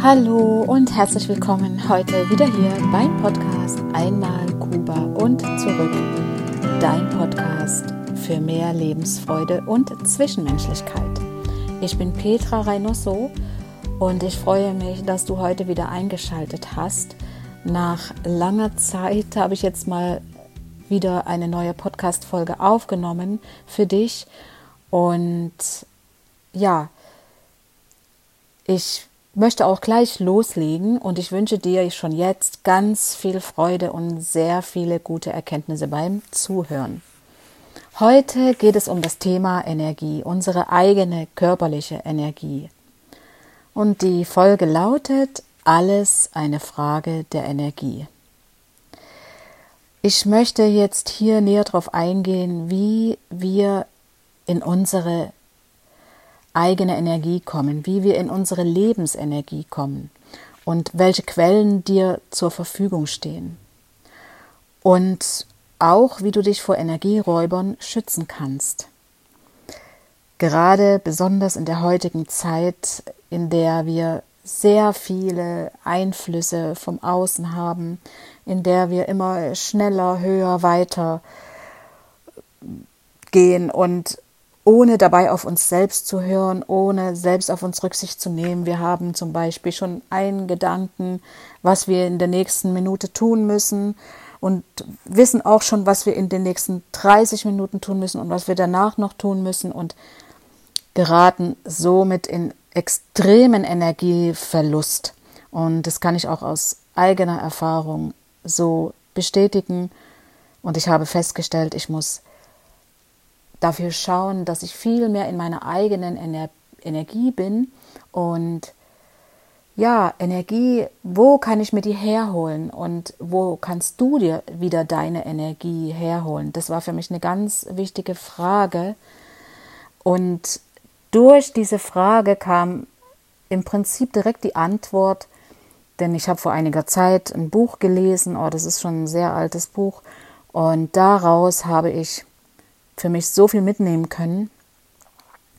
Hallo und herzlich willkommen heute wieder hier beim Podcast Einmal Kuba und zurück. Dein Podcast für mehr Lebensfreude und Zwischenmenschlichkeit. Ich bin Petra Reynoso und ich freue mich, dass du heute wieder eingeschaltet hast. Nach langer Zeit habe ich jetzt mal wieder eine neue Podcast-Folge aufgenommen für dich. Und ja, ich möchte auch gleich loslegen und ich wünsche dir schon jetzt ganz viel Freude und sehr viele gute Erkenntnisse beim Zuhören. Heute geht es um das Thema Energie, unsere eigene körperliche Energie. Und die Folge lautet alles eine Frage der Energie. Ich möchte jetzt hier näher darauf eingehen, wie wir in unsere eigene Energie kommen, wie wir in unsere Lebensenergie kommen und welche Quellen dir zur Verfügung stehen. Und auch, wie du dich vor Energieräubern schützen kannst. Gerade besonders in der heutigen Zeit, in der wir sehr viele Einflüsse vom Außen haben, in der wir immer schneller, höher, weiter gehen und ohne dabei auf uns selbst zu hören, ohne selbst auf uns Rücksicht zu nehmen. Wir haben zum Beispiel schon einen Gedanken, was wir in der nächsten Minute tun müssen und wissen auch schon, was wir in den nächsten 30 Minuten tun müssen und was wir danach noch tun müssen und geraten somit in extremen Energieverlust. Und das kann ich auch aus eigener Erfahrung so bestätigen. Und ich habe festgestellt, ich muss dafür schauen, dass ich viel mehr in meiner eigenen Ener Energie bin und ja, Energie, wo kann ich mir die herholen und wo kannst du dir wieder deine Energie herholen? Das war für mich eine ganz wichtige Frage. Und durch diese Frage kam im Prinzip direkt die Antwort, denn ich habe vor einiger Zeit ein Buch gelesen, oh, das ist schon ein sehr altes Buch, und daraus habe ich für mich so viel mitnehmen können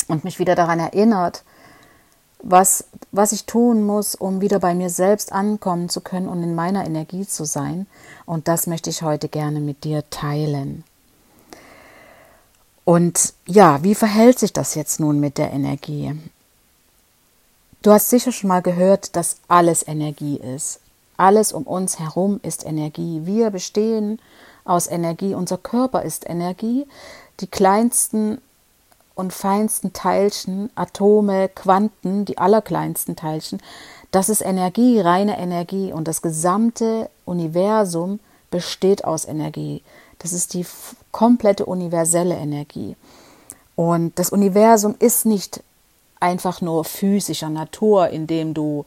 und mich wieder daran erinnert, was, was ich tun muss, um wieder bei mir selbst ankommen zu können und in meiner Energie zu sein. Und das möchte ich heute gerne mit dir teilen. Und ja, wie verhält sich das jetzt nun mit der Energie? Du hast sicher schon mal gehört, dass alles Energie ist. Alles um uns herum ist Energie. Wir bestehen aus Energie. Unser Körper ist Energie die kleinsten und feinsten Teilchen, Atome, Quanten, die allerkleinsten Teilchen, das ist Energie, reine Energie und das gesamte Universum besteht aus Energie. Das ist die komplette universelle Energie. Und das Universum ist nicht einfach nur physischer Natur, indem du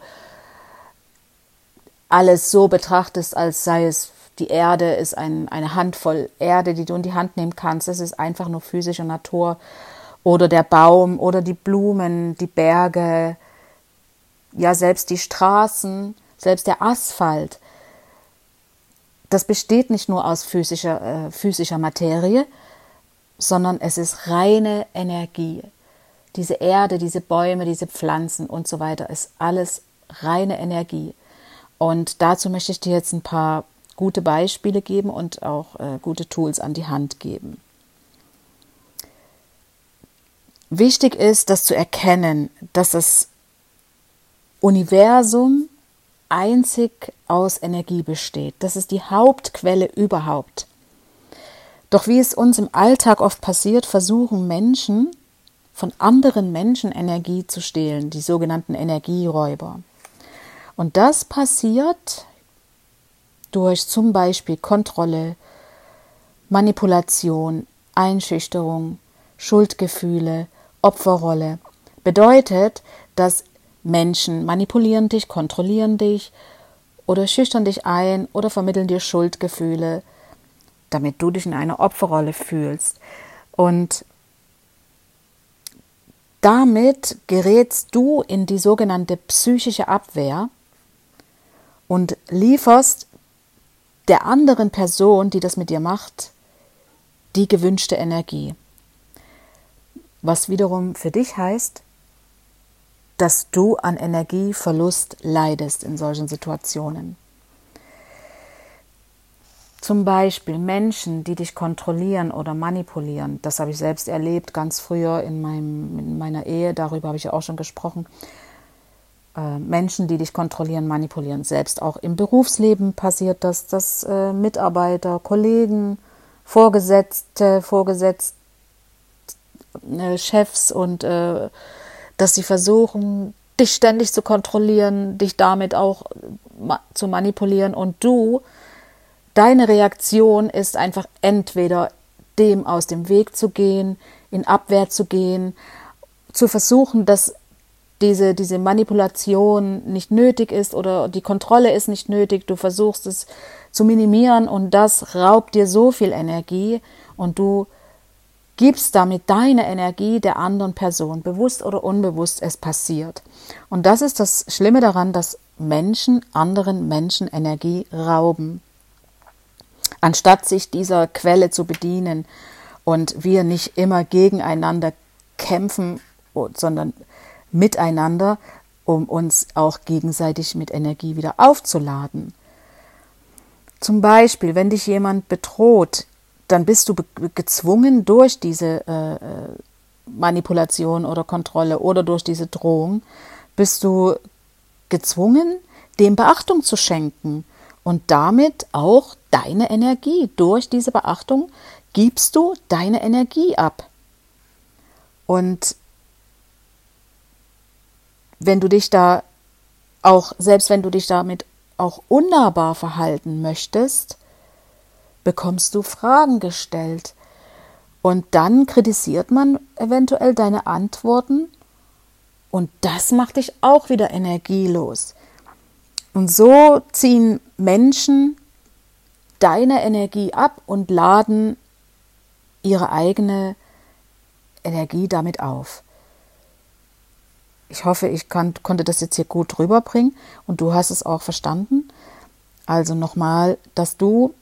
alles so betrachtest, als sei es die Erde ist ein, eine Handvoll Erde, die du in die Hand nehmen kannst. Das ist einfach nur physische Natur. Oder der Baum oder die Blumen, die Berge, ja, selbst die Straßen, selbst der Asphalt. Das besteht nicht nur aus physischer, äh, physischer Materie, sondern es ist reine Energie. Diese Erde, diese Bäume, diese Pflanzen und so weiter ist alles reine Energie. Und dazu möchte ich dir jetzt ein paar gute Beispiele geben und auch äh, gute Tools an die Hand geben. Wichtig ist, das zu erkennen, dass das Universum einzig aus Energie besteht. Das ist die Hauptquelle überhaupt. Doch wie es uns im Alltag oft passiert, versuchen Menschen von anderen Menschen Energie zu stehlen, die sogenannten Energieräuber. Und das passiert durch zum Beispiel Kontrolle, Manipulation, Einschüchterung, Schuldgefühle, Opferrolle. Bedeutet, dass Menschen manipulieren dich, kontrollieren dich oder schüchtern dich ein oder vermitteln dir Schuldgefühle, damit du dich in einer Opferrolle fühlst. Und damit gerätst du in die sogenannte psychische Abwehr und lieferst der anderen Person, die das mit dir macht, die gewünschte Energie. Was wiederum für dich heißt, dass du an Energieverlust leidest in solchen Situationen. Zum Beispiel Menschen, die dich kontrollieren oder manipulieren. Das habe ich selbst erlebt, ganz früher in, meinem, in meiner Ehe. Darüber habe ich auch schon gesprochen. Äh, Menschen, die dich kontrollieren, manipulieren. Selbst auch im Berufsleben passiert das, dass äh, Mitarbeiter, Kollegen, Vorgesetzte, Vorgesetzte, äh, Chefs und äh, dass sie versuchen, dich ständig zu kontrollieren, dich damit auch ma zu manipulieren und du Deine Reaktion ist einfach entweder dem aus dem Weg zu gehen, in Abwehr zu gehen, zu versuchen, dass diese, diese Manipulation nicht nötig ist oder die Kontrolle ist nicht nötig. Du versuchst es zu minimieren und das raubt dir so viel Energie und du gibst damit deine Energie der anderen Person, bewusst oder unbewusst es passiert. Und das ist das Schlimme daran, dass Menschen anderen Menschen Energie rauben anstatt sich dieser Quelle zu bedienen und wir nicht immer gegeneinander kämpfen, sondern miteinander, um uns auch gegenseitig mit Energie wieder aufzuladen. Zum Beispiel, wenn dich jemand bedroht, dann bist du gezwungen durch diese äh, äh, Manipulation oder Kontrolle oder durch diese Drohung, bist du gezwungen, dem Beachtung zu schenken und damit auch deine Energie. Durch diese Beachtung gibst du deine Energie ab. Und wenn du dich da auch, selbst wenn du dich damit auch unnahbar verhalten möchtest, bekommst du Fragen gestellt. Und dann kritisiert man eventuell deine Antworten und das macht dich auch wieder energielos. Und so ziehen Menschen deine Energie ab und laden ihre eigene Energie damit auf. Ich hoffe, ich kann, konnte das jetzt hier gut rüberbringen und du hast es auch verstanden. Also nochmal, dass du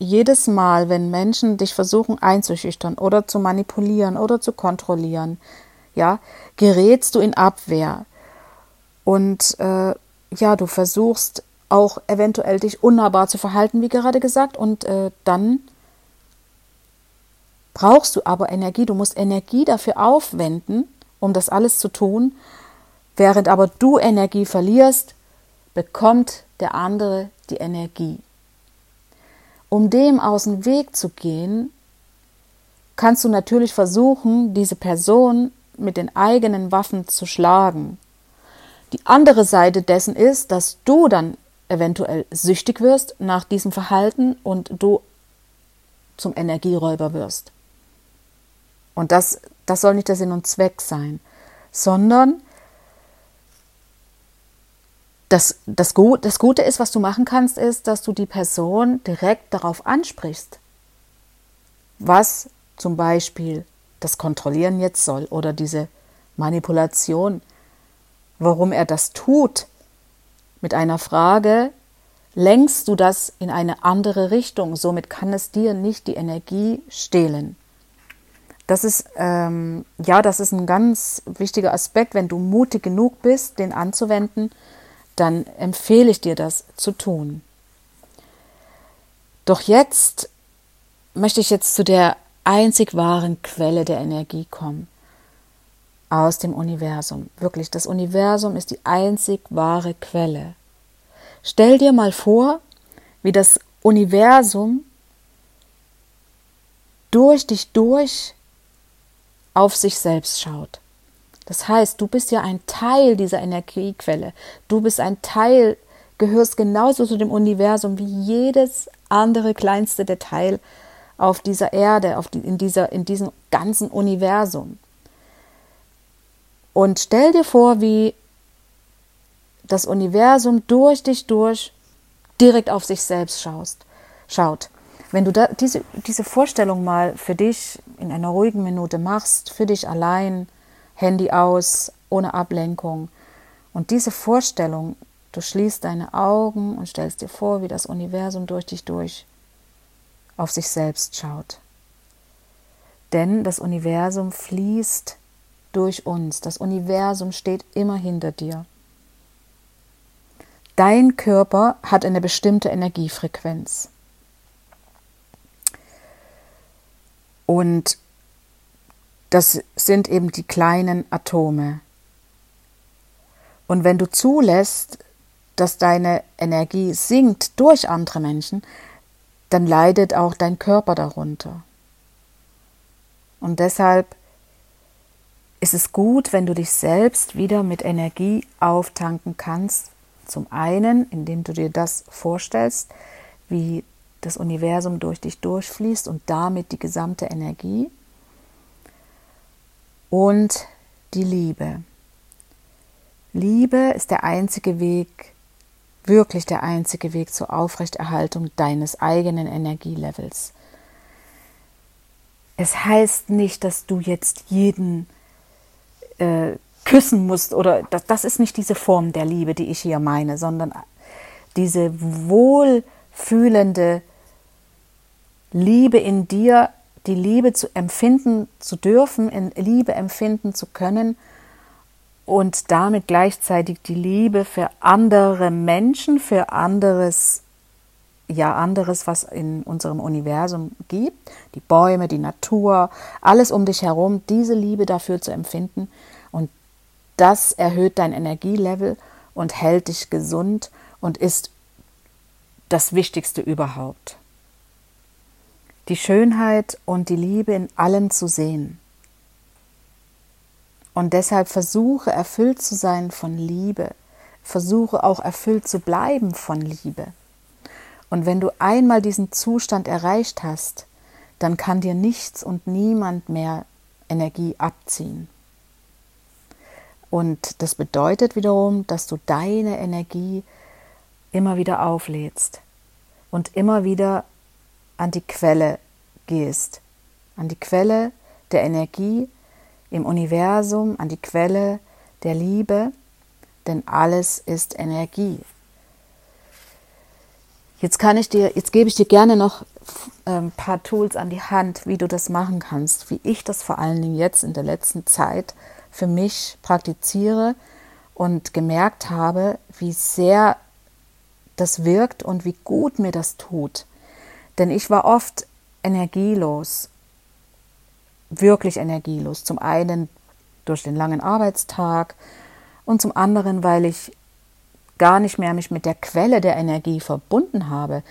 jedes Mal, wenn Menschen dich versuchen einzuschüchtern oder zu manipulieren oder zu kontrollieren, ja, gerätst du in Abwehr. Und äh, ja, du versuchst auch eventuell dich unnahbar zu verhalten, wie gerade gesagt, und äh, dann brauchst du aber Energie, du musst Energie dafür aufwenden, um das alles zu tun, während aber du Energie verlierst, bekommt der andere die Energie. Um dem aus dem Weg zu gehen, kannst du natürlich versuchen, diese Person mit den eigenen Waffen zu schlagen. Die andere Seite dessen ist, dass du dann eventuell süchtig wirst nach diesem Verhalten und du zum Energieräuber wirst. Und das, das soll nicht der Sinn und Zweck sein, sondern das, das, das Gute ist, was du machen kannst, ist, dass du die Person direkt darauf ansprichst, was zum Beispiel das Kontrollieren jetzt soll oder diese Manipulation warum er das tut, mit einer Frage, lenkst du das in eine andere Richtung. Somit kann es dir nicht die Energie stehlen. Das ist, ähm, ja, das ist ein ganz wichtiger Aspekt. Wenn du mutig genug bist, den anzuwenden, dann empfehle ich dir das zu tun. Doch jetzt möchte ich jetzt zu der einzig wahren Quelle der Energie kommen aus dem Universum. Wirklich, das Universum ist die einzig wahre Quelle. Stell dir mal vor, wie das Universum durch dich durch auf sich selbst schaut. Das heißt, du bist ja ein Teil dieser Energiequelle. Du bist ein Teil, gehörst genauso zu dem Universum wie jedes andere kleinste Detail auf dieser Erde, auf die, in, dieser, in diesem ganzen Universum. Und stell dir vor, wie das Universum durch dich durch direkt auf sich selbst schaust, schaut. Wenn du da, diese, diese Vorstellung mal für dich in einer ruhigen Minute machst, für dich allein, Handy aus, ohne Ablenkung, und diese Vorstellung, du schließt deine Augen und stellst dir vor, wie das Universum durch dich durch auf sich selbst schaut. Denn das Universum fließt durch uns. Das Universum steht immer hinter dir. Dein Körper hat eine bestimmte Energiefrequenz. Und das sind eben die kleinen Atome. Und wenn du zulässt, dass deine Energie sinkt durch andere Menschen, dann leidet auch dein Körper darunter. Und deshalb ist es gut, wenn du dich selbst wieder mit Energie auftanken kannst. Zum einen, indem du dir das vorstellst, wie das Universum durch dich durchfließt und damit die gesamte Energie. Und die Liebe. Liebe ist der einzige Weg, wirklich der einzige Weg zur Aufrechterhaltung deines eigenen Energielevels. Es heißt nicht, dass du jetzt jeden äh, küssen musst oder das, das ist nicht diese Form der Liebe, die ich hier meine, sondern diese wohlfühlende Liebe in dir, die Liebe zu empfinden zu dürfen, in Liebe empfinden zu können und damit gleichzeitig die Liebe für andere Menschen, für anderes, ja, anderes, was in unserem Universum gibt, die Bäume, die Natur, alles um dich herum, diese Liebe dafür zu empfinden. Und das erhöht dein Energielevel und hält dich gesund und ist das Wichtigste überhaupt. Die Schönheit und die Liebe in allem zu sehen und deshalb versuche erfüllt zu sein von Liebe. Versuche auch erfüllt zu bleiben von Liebe. Und wenn du einmal diesen Zustand erreicht hast, dann kann dir nichts und niemand mehr Energie abziehen. Und das bedeutet wiederum, dass du deine Energie immer wieder auflädst und immer wieder an die Quelle gehst, an die Quelle der Energie, im Universum, an die Quelle der Liebe, denn alles ist Energie. Jetzt kann ich dir, jetzt gebe ich dir gerne noch ein ähm, paar Tools an die Hand, wie du das machen kannst, wie ich das vor allen Dingen jetzt in der letzten Zeit für mich praktiziere und gemerkt habe, wie sehr das wirkt und wie gut mir das tut. Denn ich war oft energielos wirklich energielos. Zum einen durch den langen Arbeitstag und zum anderen, weil ich gar nicht mehr mich mit der Quelle der Energie verbunden habe,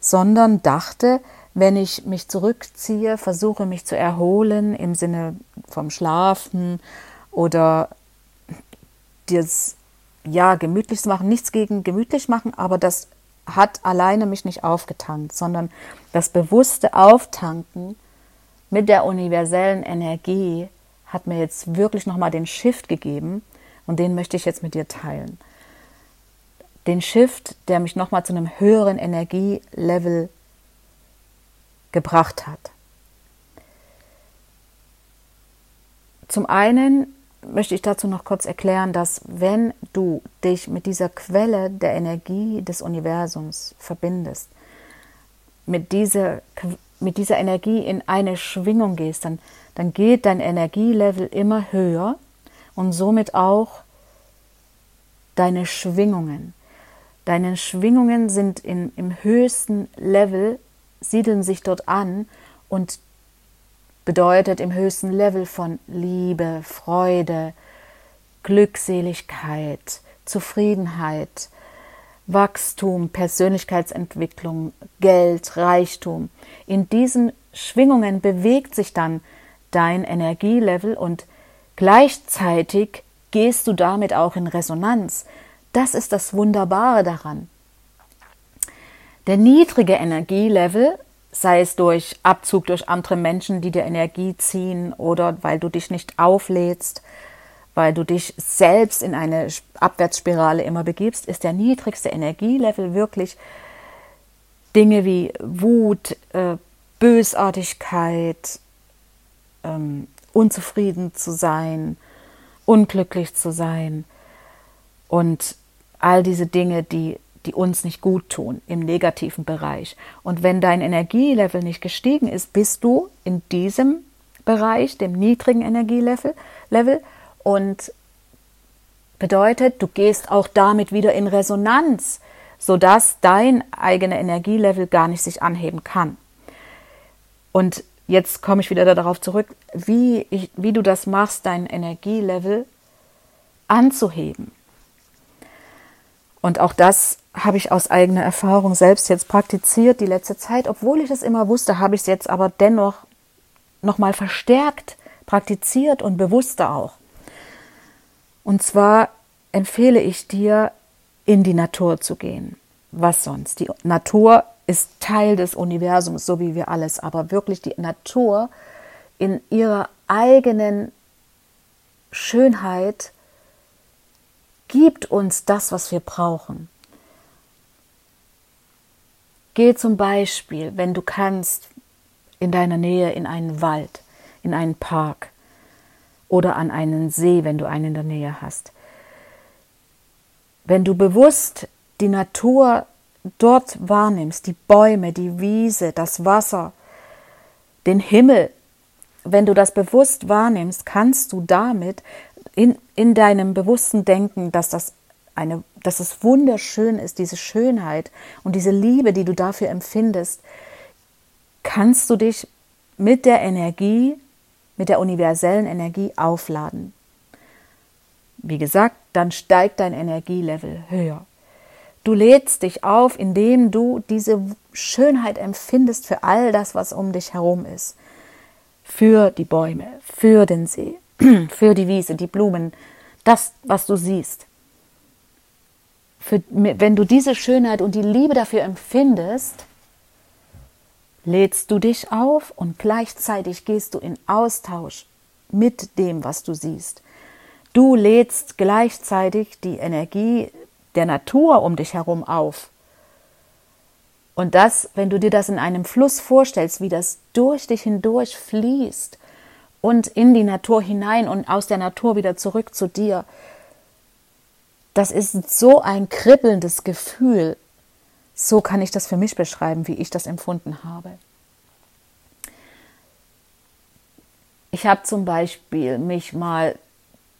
sondern dachte, wenn ich mich zurückziehe, versuche mich zu erholen im Sinne vom Schlafen oder das ja gemütlich zu machen, nichts gegen gemütlich machen, aber das hat alleine mich nicht aufgetankt, sondern das bewusste Auftanken mit der universellen Energie hat mir jetzt wirklich nochmal den Shift gegeben und den möchte ich jetzt mit dir teilen. Den Shift, der mich nochmal zu einem höheren Energielevel gebracht hat. Zum einen möchte ich dazu noch kurz erklären, dass wenn du dich mit dieser Quelle der Energie des Universums verbindest, mit dieser mit dieser Energie in eine Schwingung gehst, dann, dann geht dein Energielevel immer höher und somit auch deine Schwingungen. Deine Schwingungen sind in, im höchsten Level, siedeln sich dort an und bedeutet im höchsten Level von Liebe, Freude, Glückseligkeit, Zufriedenheit, Wachstum, Persönlichkeitsentwicklung, Geld, Reichtum. In diesen Schwingungen bewegt sich dann dein Energielevel und gleichzeitig gehst du damit auch in Resonanz. Das ist das Wunderbare daran. Der niedrige Energielevel, sei es durch Abzug durch andere Menschen, die dir Energie ziehen oder weil du dich nicht auflädst, weil du dich selbst in eine Abwärtsspirale immer begibst, ist der niedrigste Energielevel wirklich Dinge wie Wut, äh, Bösartigkeit, ähm, unzufrieden zu sein, unglücklich zu sein und all diese Dinge, die, die uns nicht gut tun im negativen Bereich. Und wenn dein Energielevel nicht gestiegen ist, bist du in diesem Bereich, dem niedrigen Energielevel. Level, und bedeutet, du gehst auch damit wieder in Resonanz, sodass dein eigener Energielevel gar nicht sich anheben kann. Und jetzt komme ich wieder darauf zurück, wie, ich, wie du das machst, dein Energielevel anzuheben. Und auch das habe ich aus eigener Erfahrung selbst jetzt praktiziert die letzte Zeit. Obwohl ich es immer wusste, habe ich es jetzt aber dennoch nochmal verstärkt praktiziert und bewusster auch. Und zwar empfehle ich dir, in die Natur zu gehen. Was sonst? Die Natur ist Teil des Universums, so wie wir alles, aber wirklich die Natur in ihrer eigenen Schönheit gibt uns das, was wir brauchen. Geh zum Beispiel, wenn du kannst, in deiner Nähe in einen Wald, in einen Park oder an einen See, wenn du einen in der Nähe hast. Wenn du bewusst die Natur dort wahrnimmst, die Bäume, die Wiese, das Wasser, den Himmel, wenn du das bewusst wahrnimmst, kannst du damit in, in deinem bewussten Denken, dass das eine, dass es wunderschön ist, diese Schönheit und diese Liebe, die du dafür empfindest, kannst du dich mit der Energie, mit der universellen Energie aufladen. Wie gesagt, dann steigt dein Energielevel höher. Du lädst dich auf, indem du diese Schönheit empfindest für all das, was um dich herum ist. Für die Bäume, für den See, für die Wiese, die Blumen, das, was du siehst. Für, wenn du diese Schönheit und die Liebe dafür empfindest, lädst du dich auf und gleichzeitig gehst du in Austausch mit dem, was du siehst. Du lädst gleichzeitig die Energie der Natur um dich herum auf. Und das, wenn du dir das in einem Fluss vorstellst, wie das durch dich hindurch fließt und in die Natur hinein und aus der Natur wieder zurück zu dir, das ist so ein kribbelndes Gefühl. So kann ich das für mich beschreiben, wie ich das empfunden habe. Ich habe zum Beispiel mich mal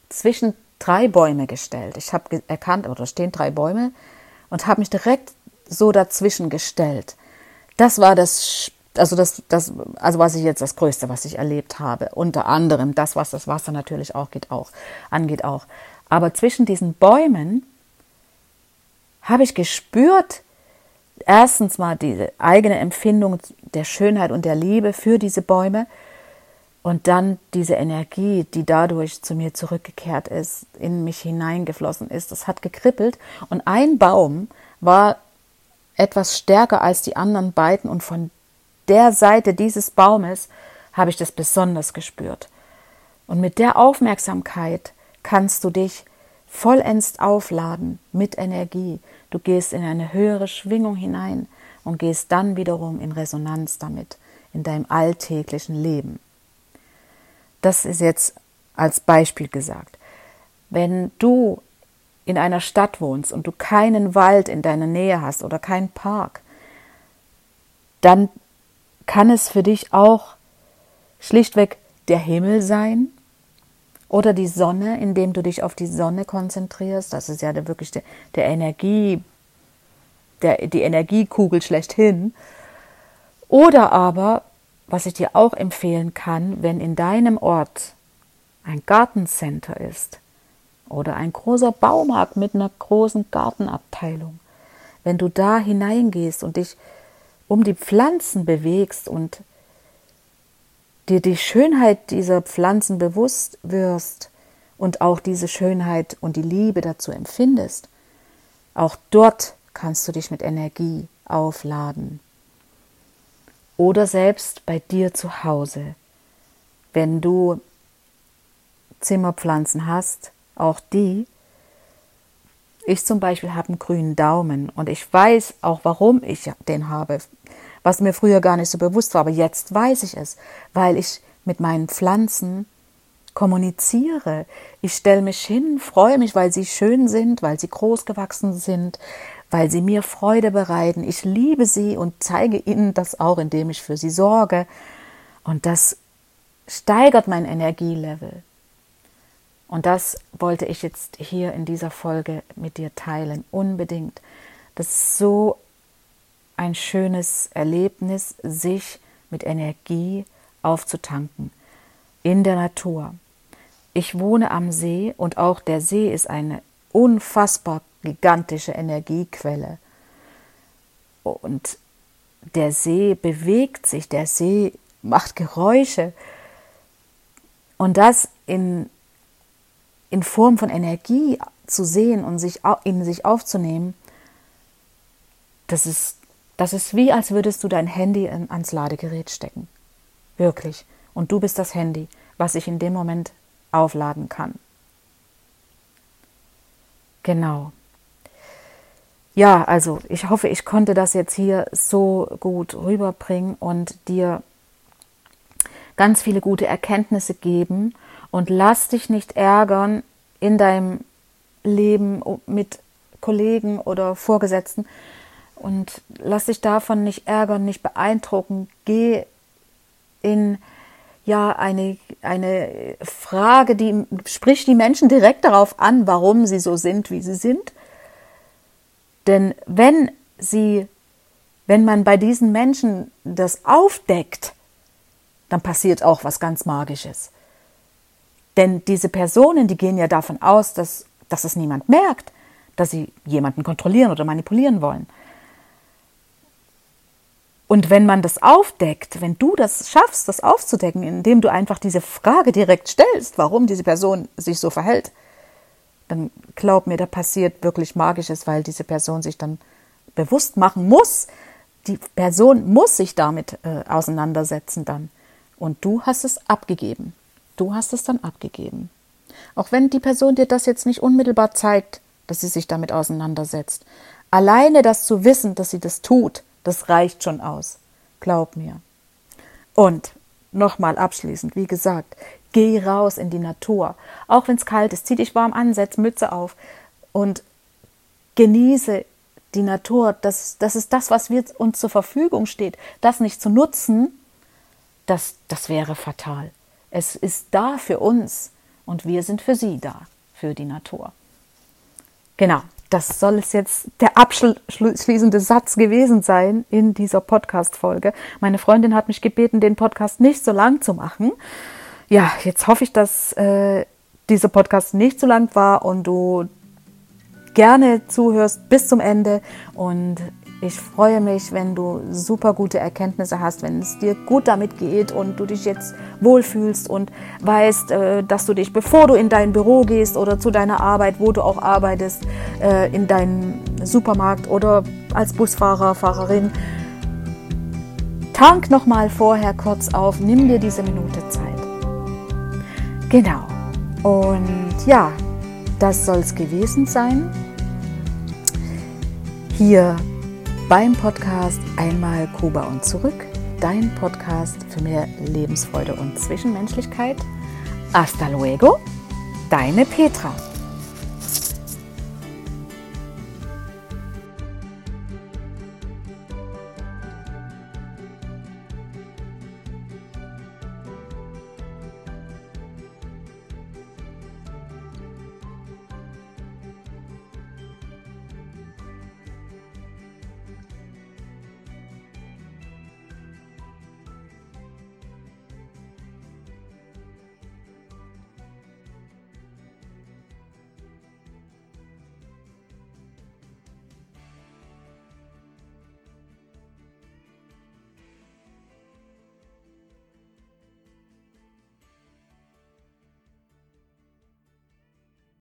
zwischen drei Bäume gestellt. Ich habe erkannt, oder stehen drei Bäume und habe mich direkt so dazwischen gestellt. Das war das, also das, das, also was ich jetzt das Größte, was ich erlebt habe. Unter anderem das, was das Wasser natürlich auch geht, auch angeht auch. Aber zwischen diesen Bäumen habe ich gespürt, erstens mal diese eigene Empfindung der Schönheit und der Liebe für diese Bäume und dann diese Energie, die dadurch zu mir zurückgekehrt ist, in mich hineingeflossen ist, das hat gekribbelt. Und ein Baum war etwas stärker als die anderen beiden. Und von der Seite dieses Baumes habe ich das besonders gespürt. Und mit der Aufmerksamkeit kannst du dich vollends aufladen mit Energie. Du gehst in eine höhere Schwingung hinein und gehst dann wiederum in Resonanz damit in deinem alltäglichen Leben. Das ist jetzt als Beispiel gesagt. Wenn du in einer Stadt wohnst und du keinen Wald in deiner Nähe hast oder keinen Park, dann kann es für dich auch schlichtweg der Himmel sein oder die Sonne, indem du dich auf die Sonne konzentrierst. Das ist ja wirklich der, der Energie, der, die Energiekugel schlechthin. Oder aber was ich dir auch empfehlen kann, wenn in deinem Ort ein Gartencenter ist oder ein großer Baumarkt mit einer großen Gartenabteilung, wenn du da hineingehst und dich um die Pflanzen bewegst und dir die Schönheit dieser Pflanzen bewusst wirst und auch diese Schönheit und die Liebe dazu empfindest, auch dort kannst du dich mit Energie aufladen oder selbst bei dir zu Hause. Wenn du Zimmerpflanzen hast, auch die. Ich zum Beispiel habe einen grünen Daumen und ich weiß auch, warum ich den habe, was mir früher gar nicht so bewusst war, aber jetzt weiß ich es, weil ich mit meinen Pflanzen kommuniziere. Ich stelle mich hin, freue mich, weil sie schön sind, weil sie groß gewachsen sind, weil sie mir Freude bereiten. Ich liebe sie und zeige ihnen das auch, indem ich für sie sorge. Und das steigert mein Energielevel. Und das wollte ich jetzt hier in dieser Folge mit dir teilen, unbedingt. Das ist so ein schönes Erlebnis, sich mit Energie aufzutanken in der Natur. Ich wohne am See und auch der See ist eine unfassbar gigantische Energiequelle. Und der See bewegt sich, der See macht Geräusche. Und das in, in Form von Energie zu sehen und sich in sich aufzunehmen, das ist, das ist wie, als würdest du dein Handy ans Ladegerät stecken. Wirklich. Und du bist das Handy, was sich in dem Moment aufladen kann. Genau. Ja, also ich hoffe, ich konnte das jetzt hier so gut rüberbringen und dir ganz viele gute Erkenntnisse geben und lass dich nicht ärgern in deinem Leben mit Kollegen oder Vorgesetzten und lass dich davon nicht ärgern, nicht beeindrucken. Geh in ja eine, eine Frage, die spricht die Menschen direkt darauf an, warum sie so sind, wie sie sind. Denn wenn sie, wenn man bei diesen Menschen das aufdeckt, dann passiert auch was ganz Magisches. Denn diese Personen, die gehen ja davon aus, dass, dass es niemand merkt, dass sie jemanden kontrollieren oder manipulieren wollen. Und wenn man das aufdeckt, wenn du das schaffst, das aufzudecken, indem du einfach diese Frage direkt stellst, warum diese Person sich so verhält, dann glaub mir, da passiert wirklich Magisches, weil diese Person sich dann bewusst machen muss. Die Person muss sich damit äh, auseinandersetzen dann. Und du hast es abgegeben. Du hast es dann abgegeben. Auch wenn die Person dir das jetzt nicht unmittelbar zeigt, dass sie sich damit auseinandersetzt. Alleine das zu wissen, dass sie das tut, das reicht schon aus. Glaub mir. Und nochmal abschließend, wie gesagt, geh raus in die Natur. Auch wenn es kalt ist, zieh dich warm an, setz Mütze auf und genieße die Natur. Das, das ist das, was wir, uns zur Verfügung steht. Das nicht zu nutzen, das, das wäre fatal. Es ist da für uns und wir sind für sie da, für die Natur. Genau, das soll es jetzt der abschließende Satz gewesen sein in dieser Podcast-Folge. Meine Freundin hat mich gebeten, den Podcast nicht so lang zu machen. Ja, jetzt hoffe ich, dass äh, dieser Podcast nicht so lang war und du gerne zuhörst bis zum Ende und ich freue mich, wenn du super gute Erkenntnisse hast, wenn es dir gut damit geht und du dich jetzt wohlfühlst und weißt, äh, dass du dich, bevor du in dein Büro gehst oder zu deiner Arbeit, wo du auch arbeitest, äh, in deinen Supermarkt oder als Busfahrer, Fahrerin, tank nochmal vorher kurz auf, nimm dir diese Minute Zeit. Genau. Und ja, das soll es gewesen sein. Hier beim Podcast Einmal Kuba und zurück, dein Podcast für mehr Lebensfreude und Zwischenmenschlichkeit. Hasta luego, deine Petra.